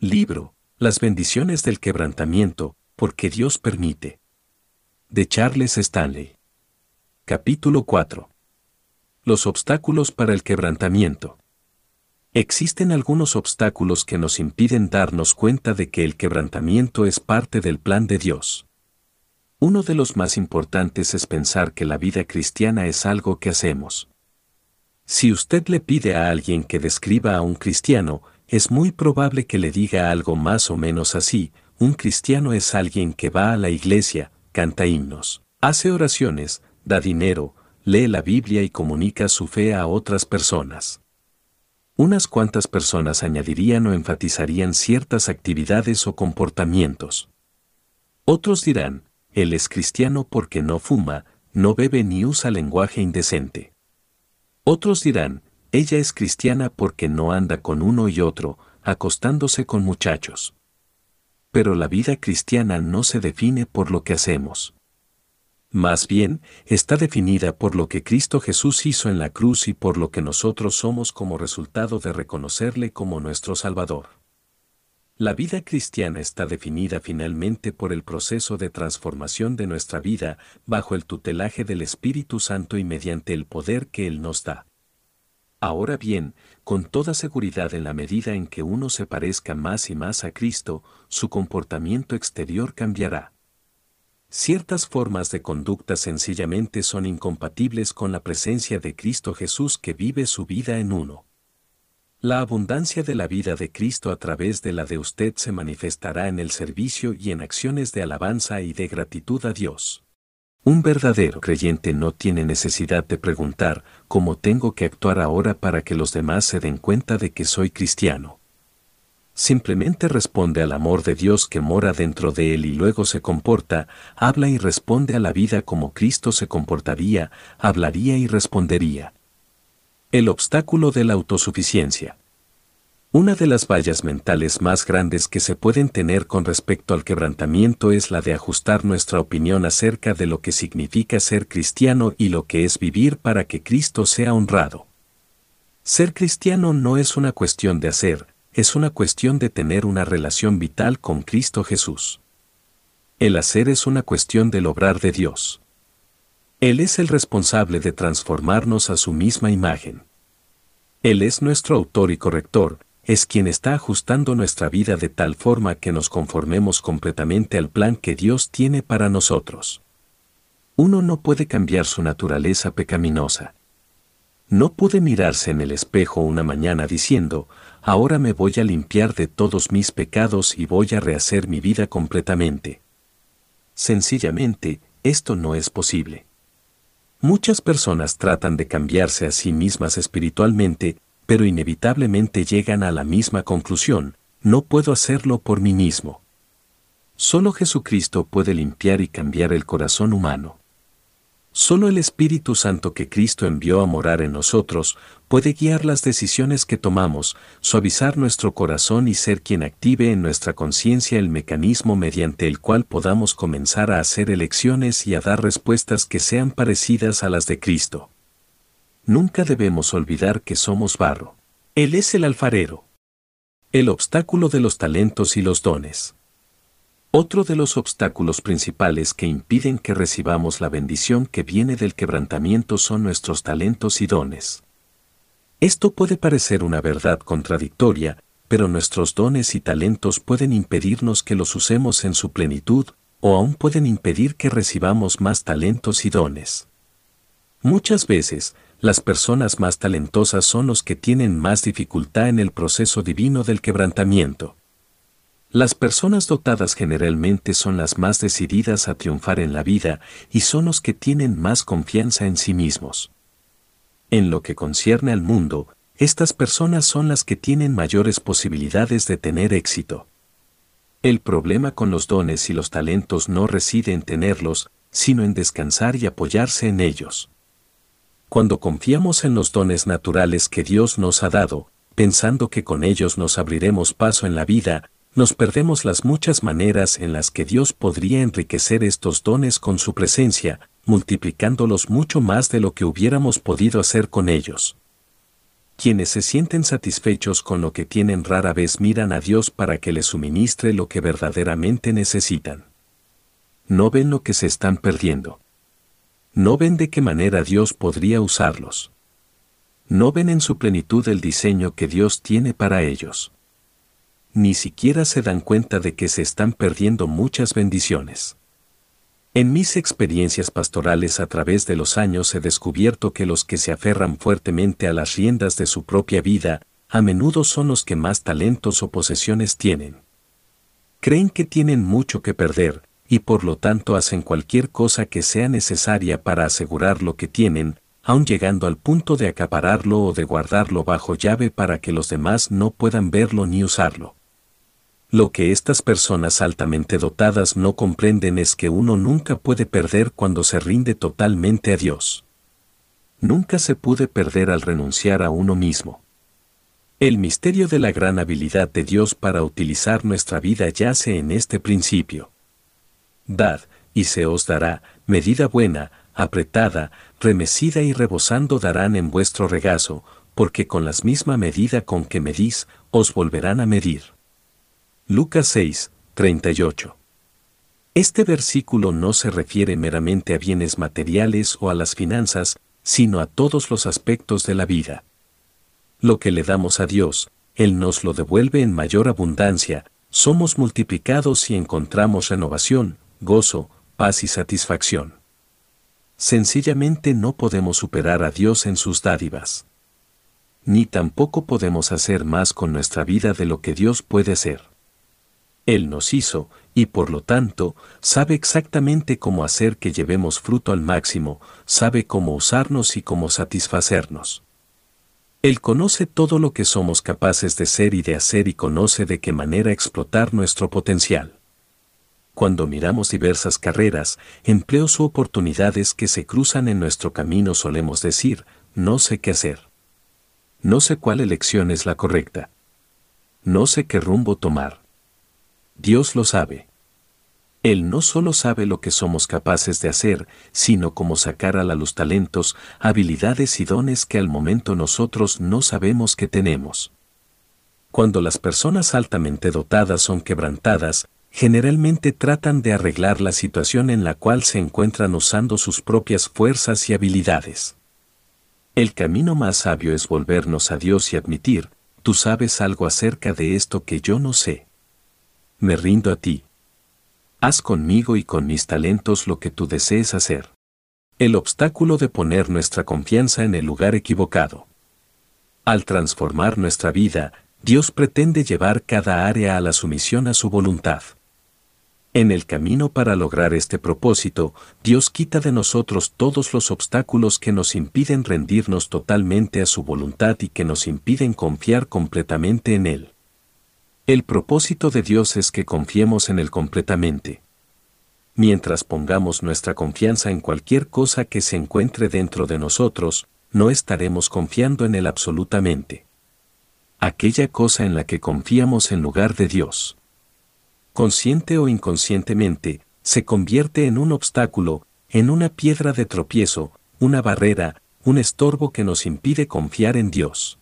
Libro, Las bendiciones del quebrantamiento, porque Dios permite. De Charles Stanley. Capítulo 4. Los obstáculos para el quebrantamiento. Existen algunos obstáculos que nos impiden darnos cuenta de que el quebrantamiento es parte del plan de Dios. Uno de los más importantes es pensar que la vida cristiana es algo que hacemos. Si usted le pide a alguien que describa a un cristiano, es muy probable que le diga algo más o menos así, un cristiano es alguien que va a la iglesia, canta himnos, hace oraciones, da dinero, lee la Biblia y comunica su fe a otras personas. Unas cuantas personas añadirían o enfatizarían ciertas actividades o comportamientos. Otros dirán, él es cristiano porque no fuma, no bebe ni usa lenguaje indecente. Otros dirán, ella es cristiana porque no anda con uno y otro, acostándose con muchachos. Pero la vida cristiana no se define por lo que hacemos. Más bien, está definida por lo que Cristo Jesús hizo en la cruz y por lo que nosotros somos como resultado de reconocerle como nuestro Salvador. La vida cristiana está definida finalmente por el proceso de transformación de nuestra vida bajo el tutelaje del Espíritu Santo y mediante el poder que Él nos da. Ahora bien, con toda seguridad en la medida en que uno se parezca más y más a Cristo, su comportamiento exterior cambiará. Ciertas formas de conducta sencillamente son incompatibles con la presencia de Cristo Jesús que vive su vida en uno. La abundancia de la vida de Cristo a través de la de usted se manifestará en el servicio y en acciones de alabanza y de gratitud a Dios. Un verdadero creyente no tiene necesidad de preguntar cómo tengo que actuar ahora para que los demás se den cuenta de que soy cristiano. Simplemente responde al amor de Dios que mora dentro de él y luego se comporta, habla y responde a la vida como Cristo se comportaría, hablaría y respondería. El obstáculo de la autosuficiencia. Una de las vallas mentales más grandes que se pueden tener con respecto al quebrantamiento es la de ajustar nuestra opinión acerca de lo que significa ser cristiano y lo que es vivir para que Cristo sea honrado. Ser cristiano no es una cuestión de hacer, es una cuestión de tener una relación vital con Cristo Jesús. El hacer es una cuestión del obrar de Dios. Él es el responsable de transformarnos a su misma imagen. Él es nuestro autor y corrector, es quien está ajustando nuestra vida de tal forma que nos conformemos completamente al plan que Dios tiene para nosotros. Uno no puede cambiar su naturaleza pecaminosa. No puede mirarse en el espejo una mañana diciendo, ahora me voy a limpiar de todos mis pecados y voy a rehacer mi vida completamente. Sencillamente, esto no es posible. Muchas personas tratan de cambiarse a sí mismas espiritualmente, pero inevitablemente llegan a la misma conclusión, no puedo hacerlo por mí mismo. Solo Jesucristo puede limpiar y cambiar el corazón humano. Solo el Espíritu Santo que Cristo envió a morar en nosotros puede guiar las decisiones que tomamos, suavizar nuestro corazón y ser quien active en nuestra conciencia el mecanismo mediante el cual podamos comenzar a hacer elecciones y a dar respuestas que sean parecidas a las de Cristo. Nunca debemos olvidar que somos barro. Él es el alfarero. El obstáculo de los talentos y los dones. Otro de los obstáculos principales que impiden que recibamos la bendición que viene del quebrantamiento son nuestros talentos y dones. Esto puede parecer una verdad contradictoria, pero nuestros dones y talentos pueden impedirnos que los usemos en su plenitud, o aún pueden impedir que recibamos más talentos y dones. Muchas veces, las personas más talentosas son los que tienen más dificultad en el proceso divino del quebrantamiento. Las personas dotadas generalmente son las más decididas a triunfar en la vida y son los que tienen más confianza en sí mismos. En lo que concierne al mundo, estas personas son las que tienen mayores posibilidades de tener éxito. El problema con los dones y los talentos no reside en tenerlos, sino en descansar y apoyarse en ellos. Cuando confiamos en los dones naturales que Dios nos ha dado, pensando que con ellos nos abriremos paso en la vida, nos perdemos las muchas maneras en las que Dios podría enriquecer estos dones con su presencia, multiplicándolos mucho más de lo que hubiéramos podido hacer con ellos. Quienes se sienten satisfechos con lo que tienen rara vez miran a Dios para que les suministre lo que verdaderamente necesitan. No ven lo que se están perdiendo. No ven de qué manera Dios podría usarlos. No ven en su plenitud el diseño que Dios tiene para ellos. Ni siquiera se dan cuenta de que se están perdiendo muchas bendiciones. En mis experiencias pastorales a través de los años he descubierto que los que se aferran fuertemente a las riendas de su propia vida, a menudo son los que más talentos o posesiones tienen. Creen que tienen mucho que perder, y por lo tanto hacen cualquier cosa que sea necesaria para asegurar lo que tienen, aun llegando al punto de acapararlo o de guardarlo bajo llave para que los demás no puedan verlo ni usarlo. Lo que estas personas altamente dotadas no comprenden es que uno nunca puede perder cuando se rinde totalmente a Dios. Nunca se puede perder al renunciar a uno mismo. El misterio de la gran habilidad de Dios para utilizar nuestra vida yace en este principio. Dad, y se os dará, medida buena, apretada, remecida y rebosando darán en vuestro regazo, porque con la misma medida con que medís, os volverán a medir. Lucas 6, 38. Este versículo no se refiere meramente a bienes materiales o a las finanzas, sino a todos los aspectos de la vida. Lo que le damos a Dios, Él nos lo devuelve en mayor abundancia, somos multiplicados y encontramos renovación, gozo, paz y satisfacción. Sencillamente no podemos superar a Dios en sus dádivas. Ni tampoco podemos hacer más con nuestra vida de lo que Dios puede hacer. Él nos hizo, y por lo tanto, sabe exactamente cómo hacer que llevemos fruto al máximo, sabe cómo usarnos y cómo satisfacernos. Él conoce todo lo que somos capaces de ser y de hacer y conoce de qué manera explotar nuestro potencial. Cuando miramos diversas carreras, empleos u oportunidades que se cruzan en nuestro camino solemos decir, no sé qué hacer. No sé cuál elección es la correcta. No sé qué rumbo tomar. Dios lo sabe. Él no solo sabe lo que somos capaces de hacer, sino cómo sacar a la luz talentos, habilidades y dones que al momento nosotros no sabemos que tenemos. Cuando las personas altamente dotadas son quebrantadas, generalmente tratan de arreglar la situación en la cual se encuentran usando sus propias fuerzas y habilidades. El camino más sabio es volvernos a Dios y admitir, tú sabes algo acerca de esto que yo no sé me rindo a ti. Haz conmigo y con mis talentos lo que tú desees hacer. El obstáculo de poner nuestra confianza en el lugar equivocado. Al transformar nuestra vida, Dios pretende llevar cada área a la sumisión a su voluntad. En el camino para lograr este propósito, Dios quita de nosotros todos los obstáculos que nos impiden rendirnos totalmente a su voluntad y que nos impiden confiar completamente en Él. El propósito de Dios es que confiemos en Él completamente. Mientras pongamos nuestra confianza en cualquier cosa que se encuentre dentro de nosotros, no estaremos confiando en Él absolutamente. Aquella cosa en la que confiamos en lugar de Dios. Consciente o inconscientemente, se convierte en un obstáculo, en una piedra de tropiezo, una barrera, un estorbo que nos impide confiar en Dios.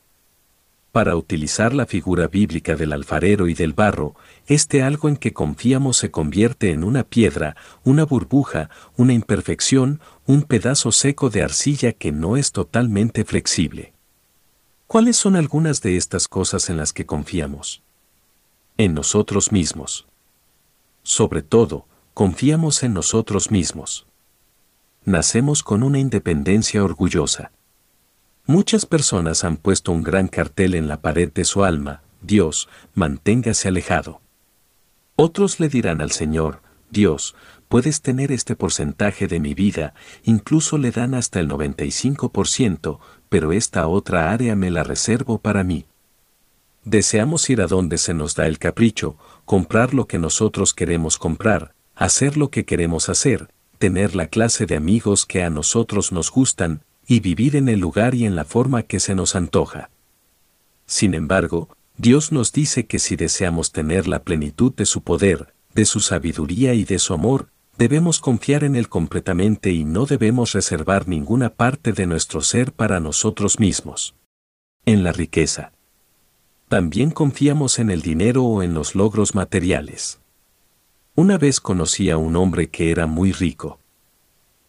Para utilizar la figura bíblica del alfarero y del barro, este algo en que confiamos se convierte en una piedra, una burbuja, una imperfección, un pedazo seco de arcilla que no es totalmente flexible. ¿Cuáles son algunas de estas cosas en las que confiamos? En nosotros mismos. Sobre todo, confiamos en nosotros mismos. Nacemos con una independencia orgullosa. Muchas personas han puesto un gran cartel en la pared de su alma, Dios, manténgase alejado. Otros le dirán al Señor, Dios, puedes tener este porcentaje de mi vida, incluso le dan hasta el 95%, pero esta otra área me la reservo para mí. Deseamos ir a donde se nos da el capricho, comprar lo que nosotros queremos comprar, hacer lo que queremos hacer, tener la clase de amigos que a nosotros nos gustan, y vivir en el lugar y en la forma que se nos antoja. Sin embargo, Dios nos dice que si deseamos tener la plenitud de su poder, de su sabiduría y de su amor, debemos confiar en Él completamente y no debemos reservar ninguna parte de nuestro ser para nosotros mismos. en la riqueza. También confiamos en el dinero o en los logros materiales. Una vez conocí a un hombre que era muy rico.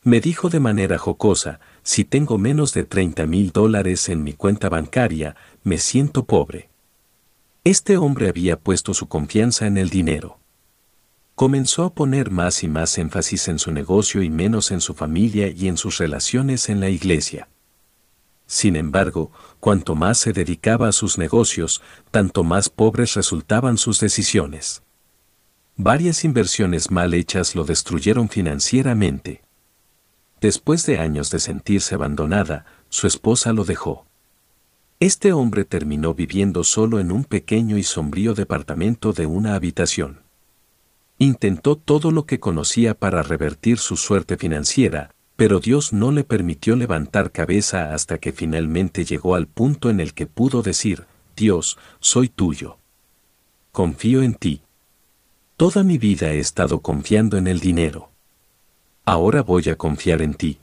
Me dijo de manera jocosa, si tengo menos de 30 mil dólares en mi cuenta bancaria, me siento pobre. Este hombre había puesto su confianza en el dinero. Comenzó a poner más y más énfasis en su negocio y menos en su familia y en sus relaciones en la iglesia. Sin embargo, cuanto más se dedicaba a sus negocios, tanto más pobres resultaban sus decisiones. Varias inversiones mal hechas lo destruyeron financieramente. Después de años de sentirse abandonada, su esposa lo dejó. Este hombre terminó viviendo solo en un pequeño y sombrío departamento de una habitación. Intentó todo lo que conocía para revertir su suerte financiera, pero Dios no le permitió levantar cabeza hasta que finalmente llegó al punto en el que pudo decir, Dios, soy tuyo. Confío en ti. Toda mi vida he estado confiando en el dinero. Ahora voy a confiar en ti.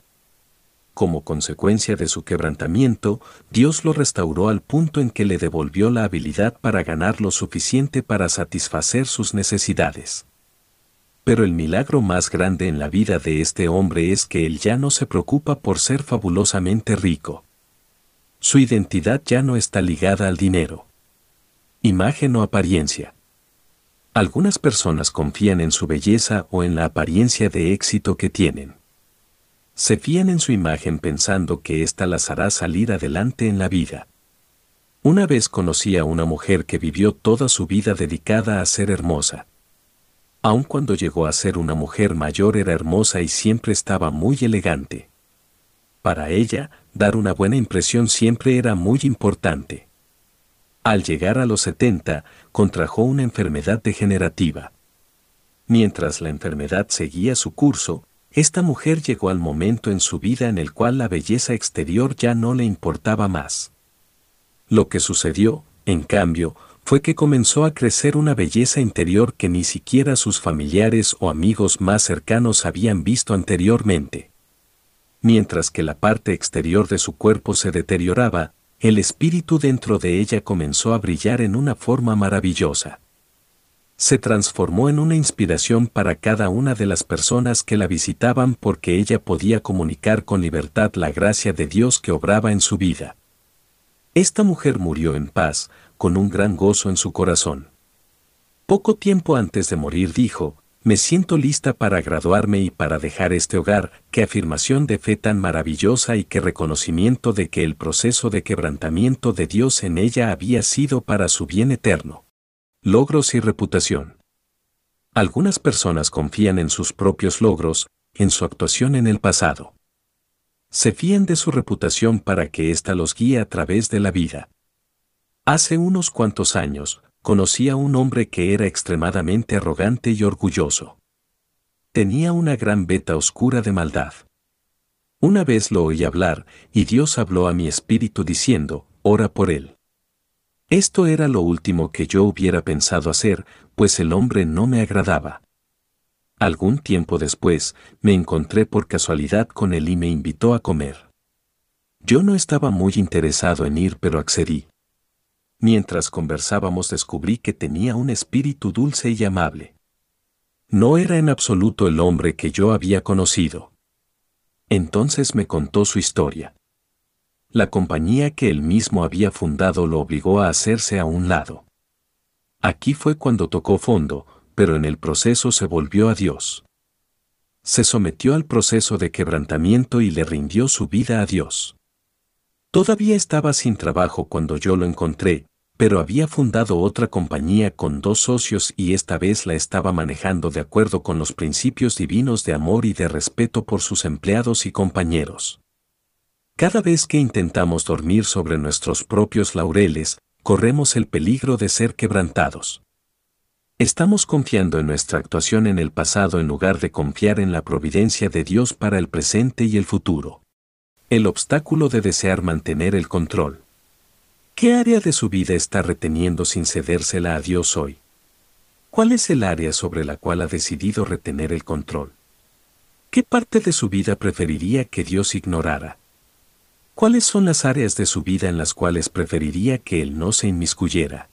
Como consecuencia de su quebrantamiento, Dios lo restauró al punto en que le devolvió la habilidad para ganar lo suficiente para satisfacer sus necesidades. Pero el milagro más grande en la vida de este hombre es que él ya no se preocupa por ser fabulosamente rico. Su identidad ya no está ligada al dinero. Imagen o apariencia. Algunas personas confían en su belleza o en la apariencia de éxito que tienen. Se fían en su imagen pensando que ésta las hará salir adelante en la vida. Una vez conocí a una mujer que vivió toda su vida dedicada a ser hermosa aun cuando llegó a ser una mujer mayor era hermosa y siempre estaba muy elegante. Para ella, dar una buena impresión siempre era muy importante. Al llegar a los 70, contrajo una enfermedad degenerativa. Mientras la enfermedad seguía su curso, esta mujer llegó al momento en su vida en el cual la belleza exterior ya no le importaba más. Lo que sucedió, en cambio, fue que comenzó a crecer una belleza interior que ni siquiera sus familiares o amigos más cercanos habían visto anteriormente. Mientras que la parte exterior de su cuerpo se deterioraba, el espíritu dentro de ella comenzó a brillar en una forma maravillosa. Se transformó en una inspiración para cada una de las personas que la visitaban porque ella podía comunicar con libertad la gracia de Dios que obraba en su vida. Esta mujer murió en paz, con un gran gozo en su corazón. Poco tiempo antes de morir dijo, me siento lista para graduarme y para dejar este hogar, qué afirmación de fe tan maravillosa y qué reconocimiento de que el proceso de quebrantamiento de Dios en ella había sido para su bien eterno. Logros y reputación. Algunas personas confían en sus propios logros, en su actuación en el pasado. Se fían de su reputación para que ésta los guíe a través de la vida. Hace unos cuantos años, conocí a un hombre que era extremadamente arrogante y orgulloso. Tenía una gran veta oscura de maldad. Una vez lo oí hablar, y Dios habló a mi espíritu diciendo, ora por él. Esto era lo último que yo hubiera pensado hacer, pues el hombre no me agradaba. Algún tiempo después, me encontré por casualidad con él y me invitó a comer. Yo no estaba muy interesado en ir, pero accedí. Mientras conversábamos descubrí que tenía un espíritu dulce y amable. No era en absoluto el hombre que yo había conocido. Entonces me contó su historia. La compañía que él mismo había fundado lo obligó a hacerse a un lado. Aquí fue cuando tocó fondo, pero en el proceso se volvió a Dios. Se sometió al proceso de quebrantamiento y le rindió su vida a Dios. Todavía estaba sin trabajo cuando yo lo encontré, pero había fundado otra compañía con dos socios y esta vez la estaba manejando de acuerdo con los principios divinos de amor y de respeto por sus empleados y compañeros. Cada vez que intentamos dormir sobre nuestros propios laureles, corremos el peligro de ser quebrantados. Estamos confiando en nuestra actuación en el pasado en lugar de confiar en la providencia de Dios para el presente y el futuro. El obstáculo de desear mantener el control. ¿Qué área de su vida está reteniendo sin cedérsela a Dios hoy? ¿Cuál es el área sobre la cual ha decidido retener el control? ¿Qué parte de su vida preferiría que Dios ignorara? ¿Cuáles son las áreas de su vida en las cuales preferiría que Él no se inmiscuyera?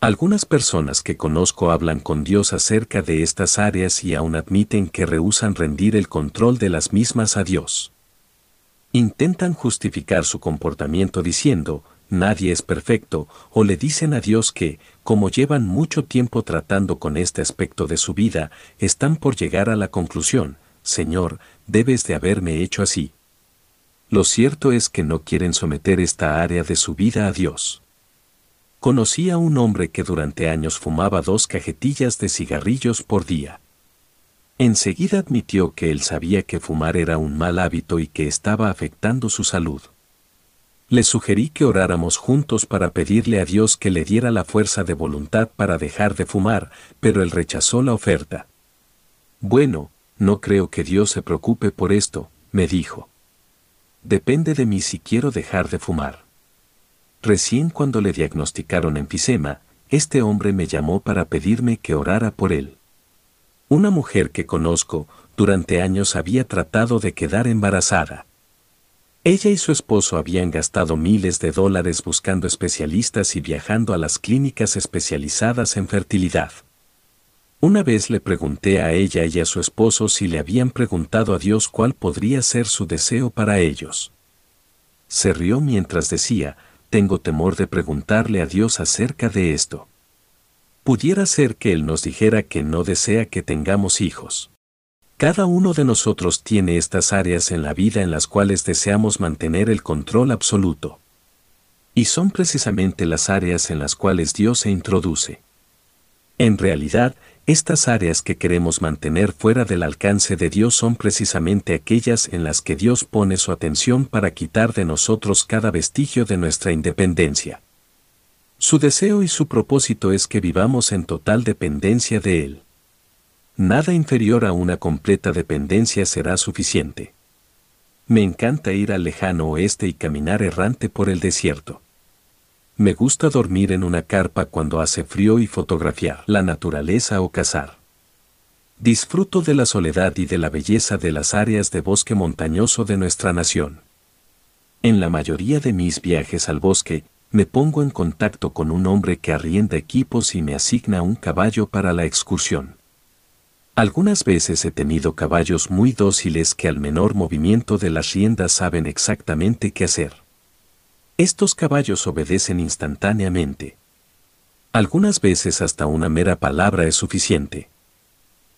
Algunas personas que conozco hablan con Dios acerca de estas áreas y aún admiten que rehusan rendir el control de las mismas a Dios. Intentan justificar su comportamiento diciendo, nadie es perfecto, o le dicen a Dios que, como llevan mucho tiempo tratando con este aspecto de su vida, están por llegar a la conclusión, Señor, debes de haberme hecho así. Lo cierto es que no quieren someter esta área de su vida a Dios. Conocí a un hombre que durante años fumaba dos cajetillas de cigarrillos por día. Enseguida admitió que él sabía que fumar era un mal hábito y que estaba afectando su salud. Le sugerí que oráramos juntos para pedirle a Dios que le diera la fuerza de voluntad para dejar de fumar, pero él rechazó la oferta. Bueno, no creo que Dios se preocupe por esto, me dijo. Depende de mí si quiero dejar de fumar. Recién cuando le diagnosticaron enfisema, este hombre me llamó para pedirme que orara por él. Una mujer que conozco, durante años había tratado de quedar embarazada. Ella y su esposo habían gastado miles de dólares buscando especialistas y viajando a las clínicas especializadas en fertilidad. Una vez le pregunté a ella y a su esposo si le habían preguntado a Dios cuál podría ser su deseo para ellos. Se rió mientras decía, tengo temor de preguntarle a Dios acerca de esto. Pudiera ser que Él nos dijera que no desea que tengamos hijos. Cada uno de nosotros tiene estas áreas en la vida en las cuales deseamos mantener el control absoluto. Y son precisamente las áreas en las cuales Dios se introduce. En realidad, estas áreas que queremos mantener fuera del alcance de Dios son precisamente aquellas en las que Dios pone su atención para quitar de nosotros cada vestigio de nuestra independencia. Su deseo y su propósito es que vivamos en total dependencia de Él. Nada inferior a una completa dependencia será suficiente. Me encanta ir al lejano oeste y caminar errante por el desierto. Me gusta dormir en una carpa cuando hace frío y fotografiar la naturaleza o cazar. Disfruto de la soledad y de la belleza de las áreas de bosque montañoso de nuestra nación. En la mayoría de mis viajes al bosque, me pongo en contacto con un hombre que arrienda equipos y me asigna un caballo para la excursión. Algunas veces he tenido caballos muy dóciles que al menor movimiento de las riendas saben exactamente qué hacer. Estos caballos obedecen instantáneamente. Algunas veces hasta una mera palabra es suficiente.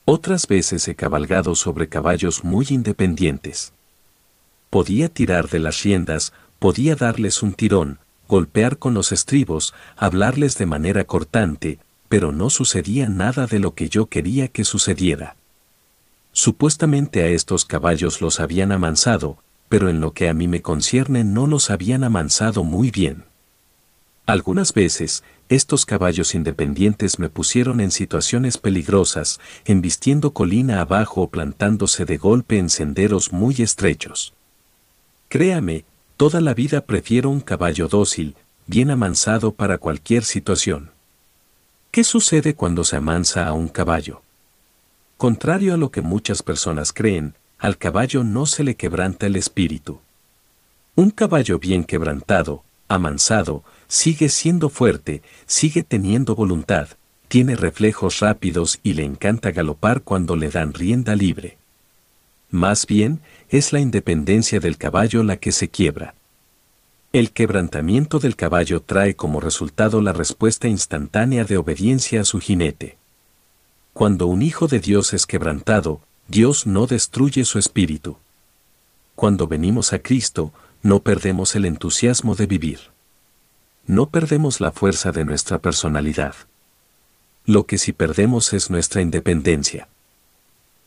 Otras veces he cabalgado sobre caballos muy independientes. Podía tirar de las riendas, podía darles un tirón, golpear con los estribos, hablarles de manera cortante, pero no sucedía nada de lo que yo quería que sucediera. Supuestamente a estos caballos los habían amansado, pero en lo que a mí me concierne no los habían amansado muy bien. Algunas veces, estos caballos independientes me pusieron en situaciones peligrosas, embistiendo colina abajo o plantándose de golpe en senderos muy estrechos. Créame, toda la vida prefiero un caballo dócil, bien amansado para cualquier situación. ¿Qué sucede cuando se amansa a un caballo? Contrario a lo que muchas personas creen, al caballo no se le quebranta el espíritu. Un caballo bien quebrantado, amansado, sigue siendo fuerte, sigue teniendo voluntad, tiene reflejos rápidos y le encanta galopar cuando le dan rienda libre. Más bien, es la independencia del caballo la que se quiebra. El quebrantamiento del caballo trae como resultado la respuesta instantánea de obediencia a su jinete. Cuando un hijo de Dios es quebrantado, Dios no destruye su espíritu. Cuando venimos a Cristo, no perdemos el entusiasmo de vivir. No perdemos la fuerza de nuestra personalidad. Lo que sí perdemos es nuestra independencia.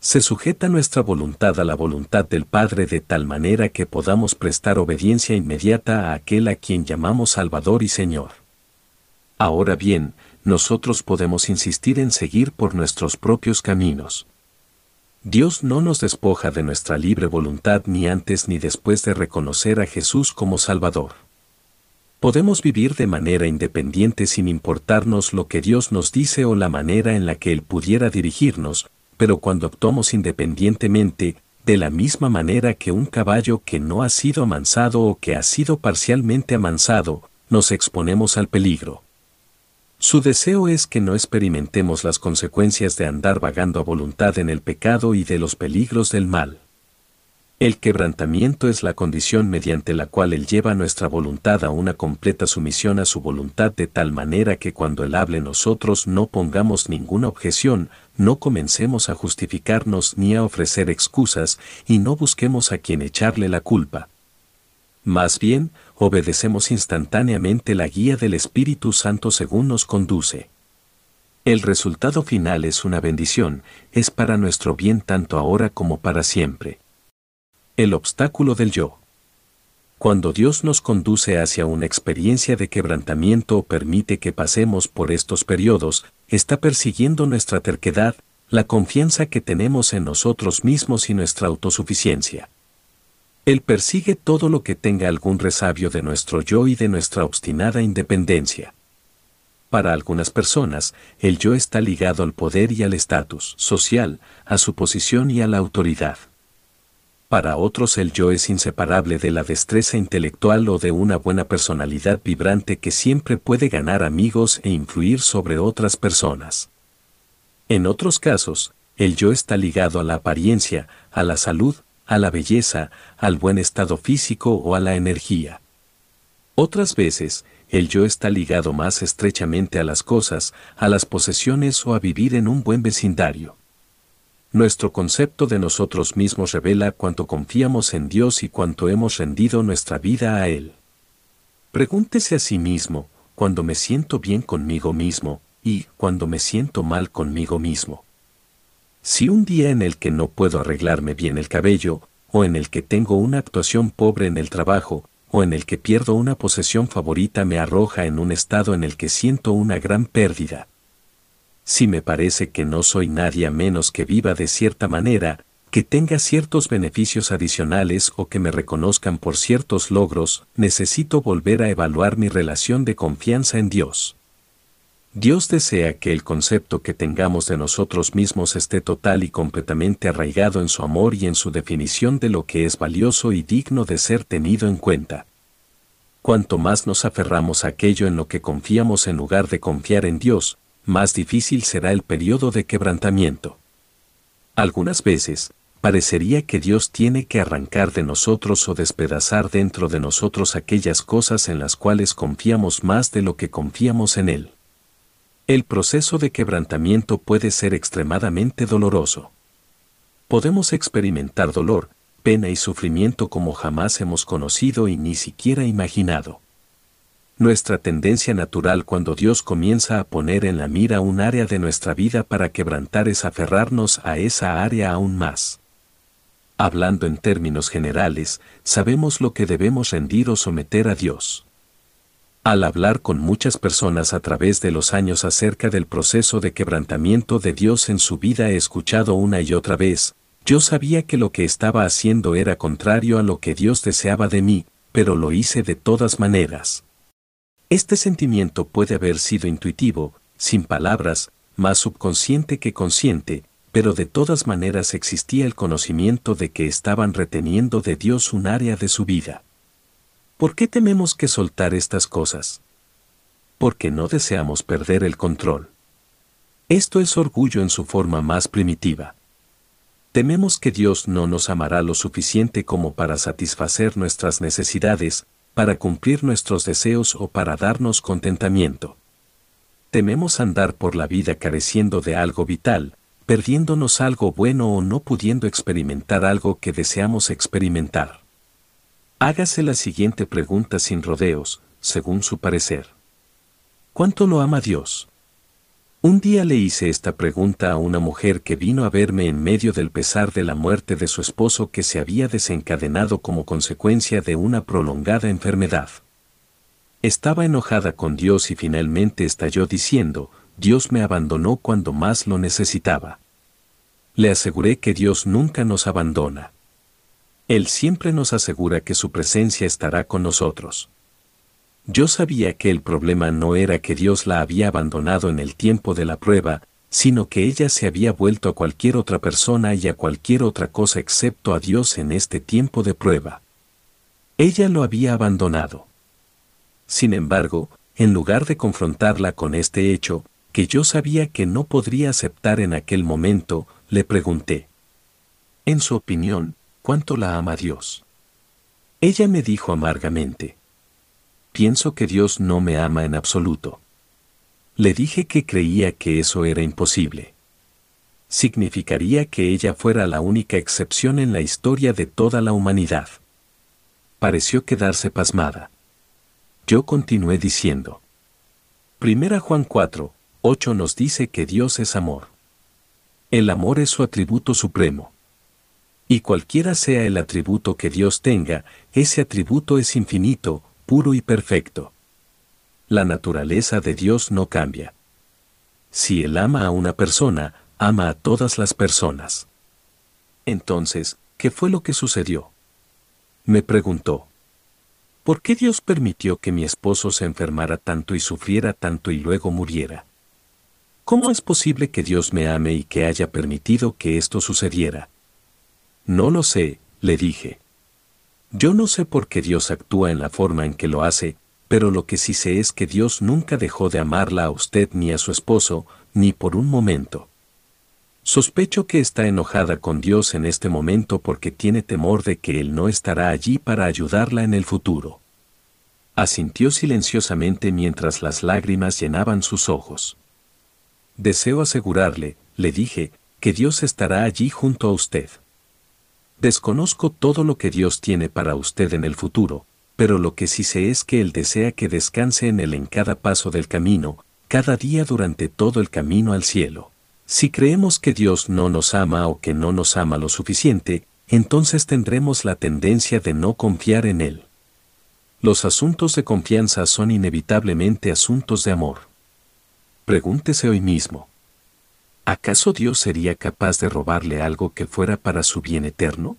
Se sujeta nuestra voluntad a la voluntad del Padre de tal manera que podamos prestar obediencia inmediata a aquel a quien llamamos Salvador y Señor. Ahora bien, nosotros podemos insistir en seguir por nuestros propios caminos. Dios no nos despoja de nuestra libre voluntad ni antes ni después de reconocer a Jesús como Salvador. Podemos vivir de manera independiente sin importarnos lo que Dios nos dice o la manera en la que Él pudiera dirigirnos, pero cuando actuamos independientemente, de la misma manera que un caballo que no ha sido amansado o que ha sido parcialmente amansado, nos exponemos al peligro. Su deseo es que no experimentemos las consecuencias de andar vagando a voluntad en el pecado y de los peligros del mal. El quebrantamiento es la condición mediante la cual Él lleva nuestra voluntad a una completa sumisión a su voluntad de tal manera que cuando Él hable nosotros no pongamos ninguna objeción, no comencemos a justificarnos ni a ofrecer excusas y no busquemos a quien echarle la culpa. Más bien, obedecemos instantáneamente la guía del Espíritu Santo según nos conduce. El resultado final es una bendición, es para nuestro bien tanto ahora como para siempre. El obstáculo del yo. Cuando Dios nos conduce hacia una experiencia de quebrantamiento o permite que pasemos por estos periodos, está persiguiendo nuestra terquedad, la confianza que tenemos en nosotros mismos y nuestra autosuficiencia. Él persigue todo lo que tenga algún resabio de nuestro yo y de nuestra obstinada independencia. Para algunas personas, el yo está ligado al poder y al estatus social, a su posición y a la autoridad. Para otros el yo es inseparable de la destreza intelectual o de una buena personalidad vibrante que siempre puede ganar amigos e influir sobre otras personas. En otros casos, el yo está ligado a la apariencia, a la salud, a la belleza, al buen estado físico o a la energía. Otras veces, el yo está ligado más estrechamente a las cosas, a las posesiones o a vivir en un buen vecindario. Nuestro concepto de nosotros mismos revela cuánto confiamos en Dios y cuánto hemos rendido nuestra vida a Él. Pregúntese a sí mismo, cuando me siento bien conmigo mismo, y cuando me siento mal conmigo mismo. Si un día en el que no puedo arreglarme bien el cabello, o en el que tengo una actuación pobre en el trabajo, o en el que pierdo una posesión favorita me arroja en un estado en el que siento una gran pérdida, si me parece que no soy nadie a menos que viva de cierta manera, que tenga ciertos beneficios adicionales o que me reconozcan por ciertos logros, necesito volver a evaluar mi relación de confianza en Dios. Dios desea que el concepto que tengamos de nosotros mismos esté total y completamente arraigado en su amor y en su definición de lo que es valioso y digno de ser tenido en cuenta. Cuanto más nos aferramos a aquello en lo que confiamos en lugar de confiar en Dios, más difícil será el periodo de quebrantamiento. Algunas veces, parecería que Dios tiene que arrancar de nosotros o despedazar dentro de nosotros aquellas cosas en las cuales confiamos más de lo que confiamos en Él. El proceso de quebrantamiento puede ser extremadamente doloroso. Podemos experimentar dolor, pena y sufrimiento como jamás hemos conocido y ni siquiera imaginado. Nuestra tendencia natural cuando Dios comienza a poner en la mira un área de nuestra vida para quebrantar es aferrarnos a esa área aún más. Hablando en términos generales, sabemos lo que debemos rendir o someter a Dios. Al hablar con muchas personas a través de los años acerca del proceso de quebrantamiento de Dios en su vida he escuchado una y otra vez, yo sabía que lo que estaba haciendo era contrario a lo que Dios deseaba de mí, pero lo hice de todas maneras. Este sentimiento puede haber sido intuitivo, sin palabras, más subconsciente que consciente, pero de todas maneras existía el conocimiento de que estaban reteniendo de Dios un área de su vida. ¿Por qué tememos que soltar estas cosas? Porque no deseamos perder el control. Esto es orgullo en su forma más primitiva. Tememos que Dios no nos amará lo suficiente como para satisfacer nuestras necesidades, para cumplir nuestros deseos o para darnos contentamiento. Tememos andar por la vida careciendo de algo vital, perdiéndonos algo bueno o no pudiendo experimentar algo que deseamos experimentar. Hágase la siguiente pregunta sin rodeos, según su parecer. ¿Cuánto lo ama Dios? Un día le hice esta pregunta a una mujer que vino a verme en medio del pesar de la muerte de su esposo que se había desencadenado como consecuencia de una prolongada enfermedad. Estaba enojada con Dios y finalmente estalló diciendo, Dios me abandonó cuando más lo necesitaba. Le aseguré que Dios nunca nos abandona. Él siempre nos asegura que su presencia estará con nosotros. Yo sabía que el problema no era que Dios la había abandonado en el tiempo de la prueba, sino que ella se había vuelto a cualquier otra persona y a cualquier otra cosa excepto a Dios en este tiempo de prueba. Ella lo había abandonado. Sin embargo, en lugar de confrontarla con este hecho, que yo sabía que no podría aceptar en aquel momento, le pregunté. En su opinión, ¿cuánto la ama Dios? Ella me dijo amargamente. Pienso que Dios no me ama en absoluto. Le dije que creía que eso era imposible. Significaría que ella fuera la única excepción en la historia de toda la humanidad. Pareció quedarse pasmada. Yo continué diciendo. Primera Juan 4, 8 nos dice que Dios es amor. El amor es su atributo supremo. Y cualquiera sea el atributo que Dios tenga, ese atributo es infinito, puro y perfecto la naturaleza de Dios no cambia. Si Él ama a una persona, ama a todas las personas. Entonces, ¿qué fue lo que sucedió? Me preguntó. ¿Por qué Dios permitió que mi esposo se enfermara tanto y sufriera tanto y luego muriera? ¿Cómo es posible que Dios me ame y que haya permitido que esto sucediera? No lo sé, le dije. Yo no sé por qué Dios actúa en la forma en que lo hace, pero lo que sí sé es que Dios nunca dejó de amarla a usted ni a su esposo, ni por un momento. Sospecho que está enojada con Dios en este momento porque tiene temor de que Él no estará allí para ayudarla en el futuro. Asintió silenciosamente mientras las lágrimas llenaban sus ojos. Deseo asegurarle, le dije, que Dios estará allí junto a usted. Desconozco todo lo que Dios tiene para usted en el futuro, pero lo que sí sé es que Él desea que descanse en Él en cada paso del camino, cada día durante todo el camino al cielo. Si creemos que Dios no nos ama o que no nos ama lo suficiente, entonces tendremos la tendencia de no confiar en Él. Los asuntos de confianza son inevitablemente asuntos de amor. Pregúntese hoy mismo. ¿Acaso Dios sería capaz de robarle algo que fuera para su bien eterno?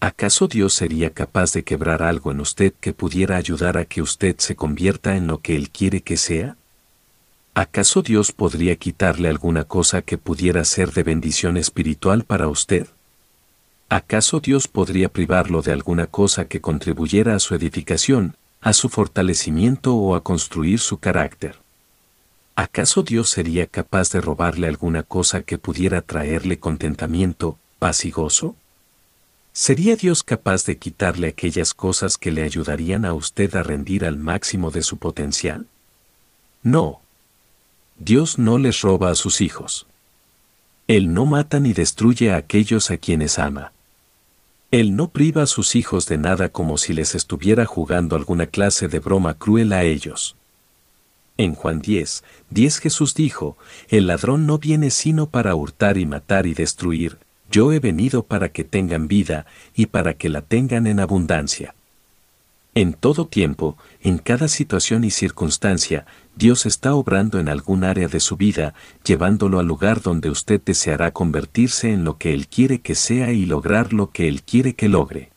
¿Acaso Dios sería capaz de quebrar algo en usted que pudiera ayudar a que usted se convierta en lo que Él quiere que sea? ¿Acaso Dios podría quitarle alguna cosa que pudiera ser de bendición espiritual para usted? ¿Acaso Dios podría privarlo de alguna cosa que contribuyera a su edificación, a su fortalecimiento o a construir su carácter? ¿Acaso Dios sería capaz de robarle alguna cosa que pudiera traerle contentamiento, paz y gozo? ¿Sería Dios capaz de quitarle aquellas cosas que le ayudarían a usted a rendir al máximo de su potencial? No. Dios no les roba a sus hijos. Él no mata ni destruye a aquellos a quienes ama. Él no priva a sus hijos de nada como si les estuviera jugando alguna clase de broma cruel a ellos. En Juan 10, 10 Jesús dijo, El ladrón no viene sino para hurtar y matar y destruir, yo he venido para que tengan vida y para que la tengan en abundancia. En todo tiempo, en cada situación y circunstancia, Dios está obrando en algún área de su vida, llevándolo al lugar donde usted deseará convertirse en lo que Él quiere que sea y lograr lo que Él quiere que logre.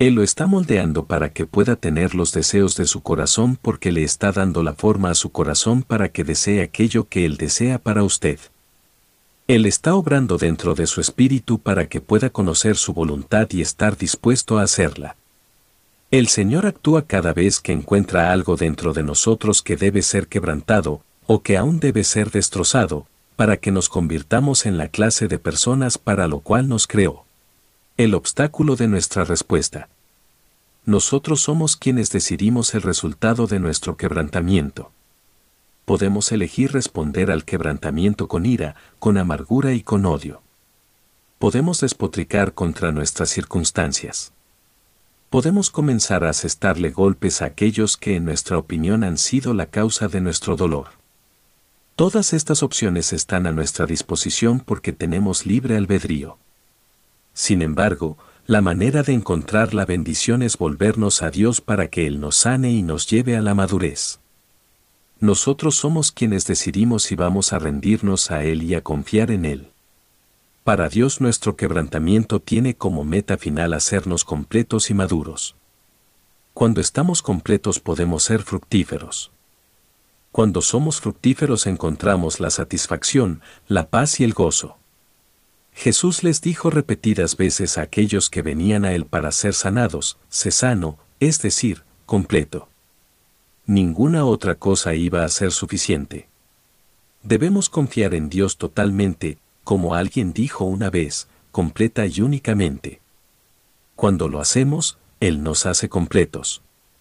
Él lo está moldeando para que pueda tener los deseos de su corazón porque le está dando la forma a su corazón para que desee aquello que Él desea para usted. Él está obrando dentro de su espíritu para que pueda conocer su voluntad y estar dispuesto a hacerla. El Señor actúa cada vez que encuentra algo dentro de nosotros que debe ser quebrantado, o que aún debe ser destrozado, para que nos convirtamos en la clase de personas para lo cual nos creó. El obstáculo de nuestra respuesta. Nosotros somos quienes decidimos el resultado de nuestro quebrantamiento podemos elegir responder al quebrantamiento con ira, con amargura y con odio. Podemos despotricar contra nuestras circunstancias. Podemos comenzar a asestarle golpes a aquellos que en nuestra opinión han sido la causa de nuestro dolor. Todas estas opciones están a nuestra disposición porque tenemos libre albedrío. Sin embargo, la manera de encontrar la bendición es volvernos a Dios para que Él nos sane y nos lleve a la madurez. Nosotros somos quienes decidimos si vamos a rendirnos a Él y a confiar en Él. Para Dios nuestro quebrantamiento tiene como meta final hacernos completos y maduros. Cuando estamos completos podemos ser fructíferos. Cuando somos fructíferos encontramos la satisfacción, la paz y el gozo. Jesús les dijo repetidas veces a aquellos que venían a Él para ser sanados, sé sano, es decir, completo. Ninguna otra cosa iba a ser suficiente. Debemos confiar en Dios totalmente, como alguien dijo una vez, completa y únicamente. Cuando lo hacemos, Él nos hace completos.